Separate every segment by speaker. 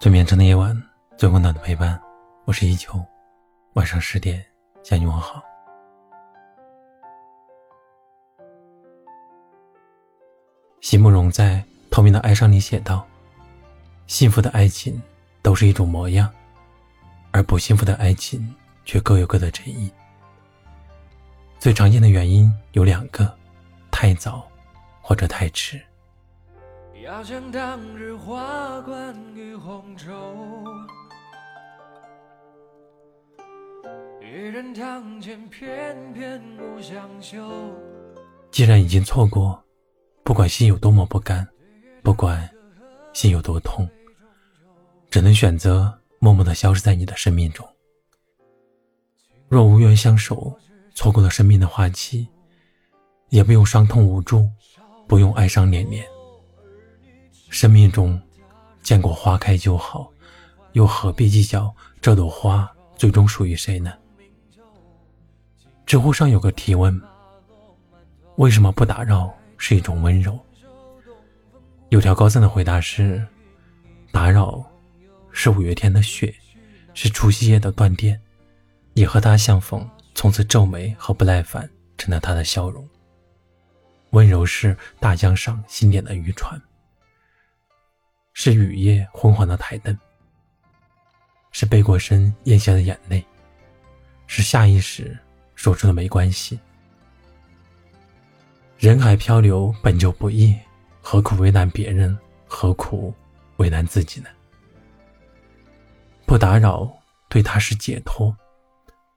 Speaker 1: 最绵长的夜晚，最温暖的陪伴。我是依秋，晚上十点向你问好。席慕容在《透明的哀伤》里写道：“幸福的爱情都是一种模样，而不幸福的爱情却各有各的真意。最常见的原因有两个：太早或者太迟。”要将当日花冠与红绸，一人堂前翩翩无相休。既然已经错过，不管心有多么不甘，不管心有多痛，只能选择默默的消失在你的生命中。若无缘相守，错过了生命的花期，也不用伤痛无助，不用哀伤连连。生命中，见过花开就好，又何必计较这朵花最终属于谁呢？知乎上有个提问：为什么不打扰是一种温柔？有条高赞的回答是：打扰是五月天的雪，是除夕夜的断电，也和他相逢，从此皱眉和不耐烦成了他的笑容。温柔是大江上新点的渔船。是雨夜昏黄的台灯，是背过身咽下的眼泪，是下意识说出的没关系。人海漂流本就不易，何苦为难别人？何苦为难自己呢？不打扰对他是解脱，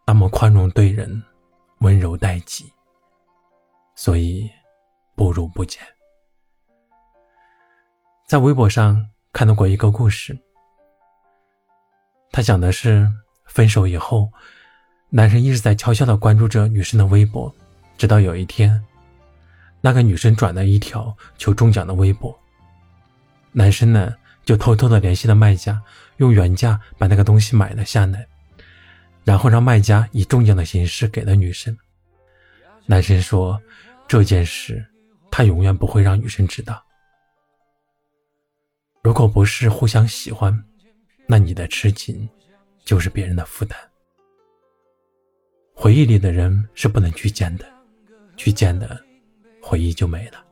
Speaker 1: 那么宽容对人，温柔待己。所以，不如不见。在微博上看到过一个故事，他讲的是分手以后，男生一直在悄悄的关注着女生的微博，直到有一天，那个女生转了一条求中奖的微博，男生呢就偷偷的联系了卖家，用原价把那个东西买了下来，然后让卖家以中奖的形式给了女生。男生说这件事他永远不会让女生知道。如果不是互相喜欢，那你的痴情就是别人的负担。回忆里的人是不能去见的，去见的，回忆就没了。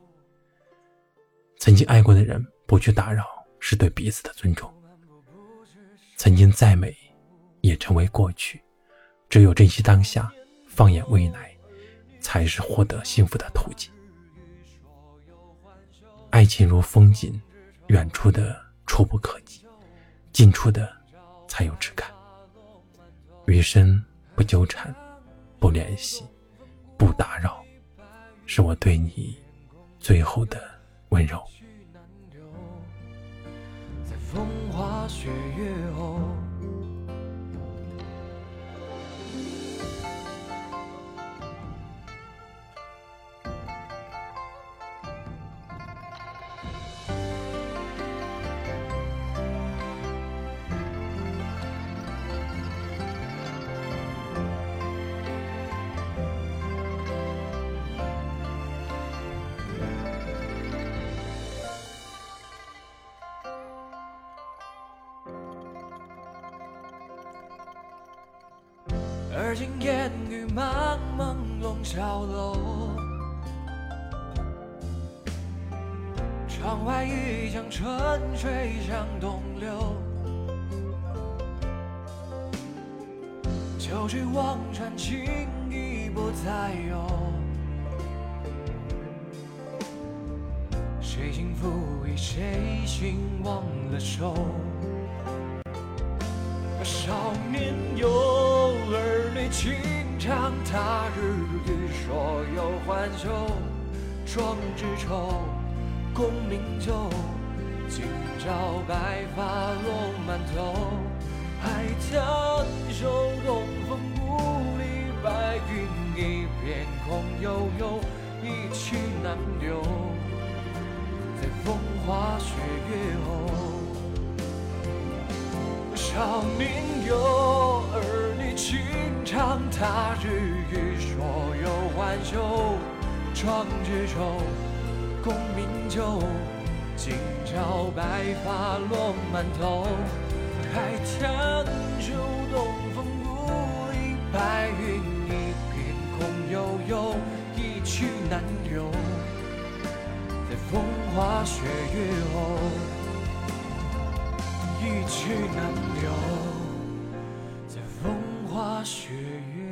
Speaker 1: 曾经爱过的人不去打扰，是对彼此的尊重。曾经再美，也成为过去。只有珍惜当下，放眼未来，才是获得幸福的途径。爱情如风景。远处的触不可及，近处的才有质感。余生不纠缠，不联系，不打扰，是我对你最后的温柔。在风花雪月后。而今烟雨茫朦胧桥楼，窗外一江春水向东流。旧曲望穿情已不再有，谁轻抚衣，谁心忘了收？少年游。情长，他日与所有欢休。壮志愁，功名就。今朝白发落满头。海棠羞，东风故里，白云一片空悠悠，一去难留。在风花雪月后，少年游。长他日与所有欢休，壮志愁，功名就。
Speaker 2: 今朝白发落满头，海棠秋东风无力，白云一片空悠悠，一去难留，在风花雪月后，一去难留，雪月。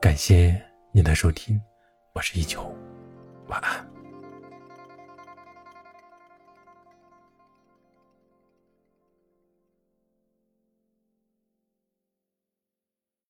Speaker 1: 感谢您的收听，我是一九，晚安。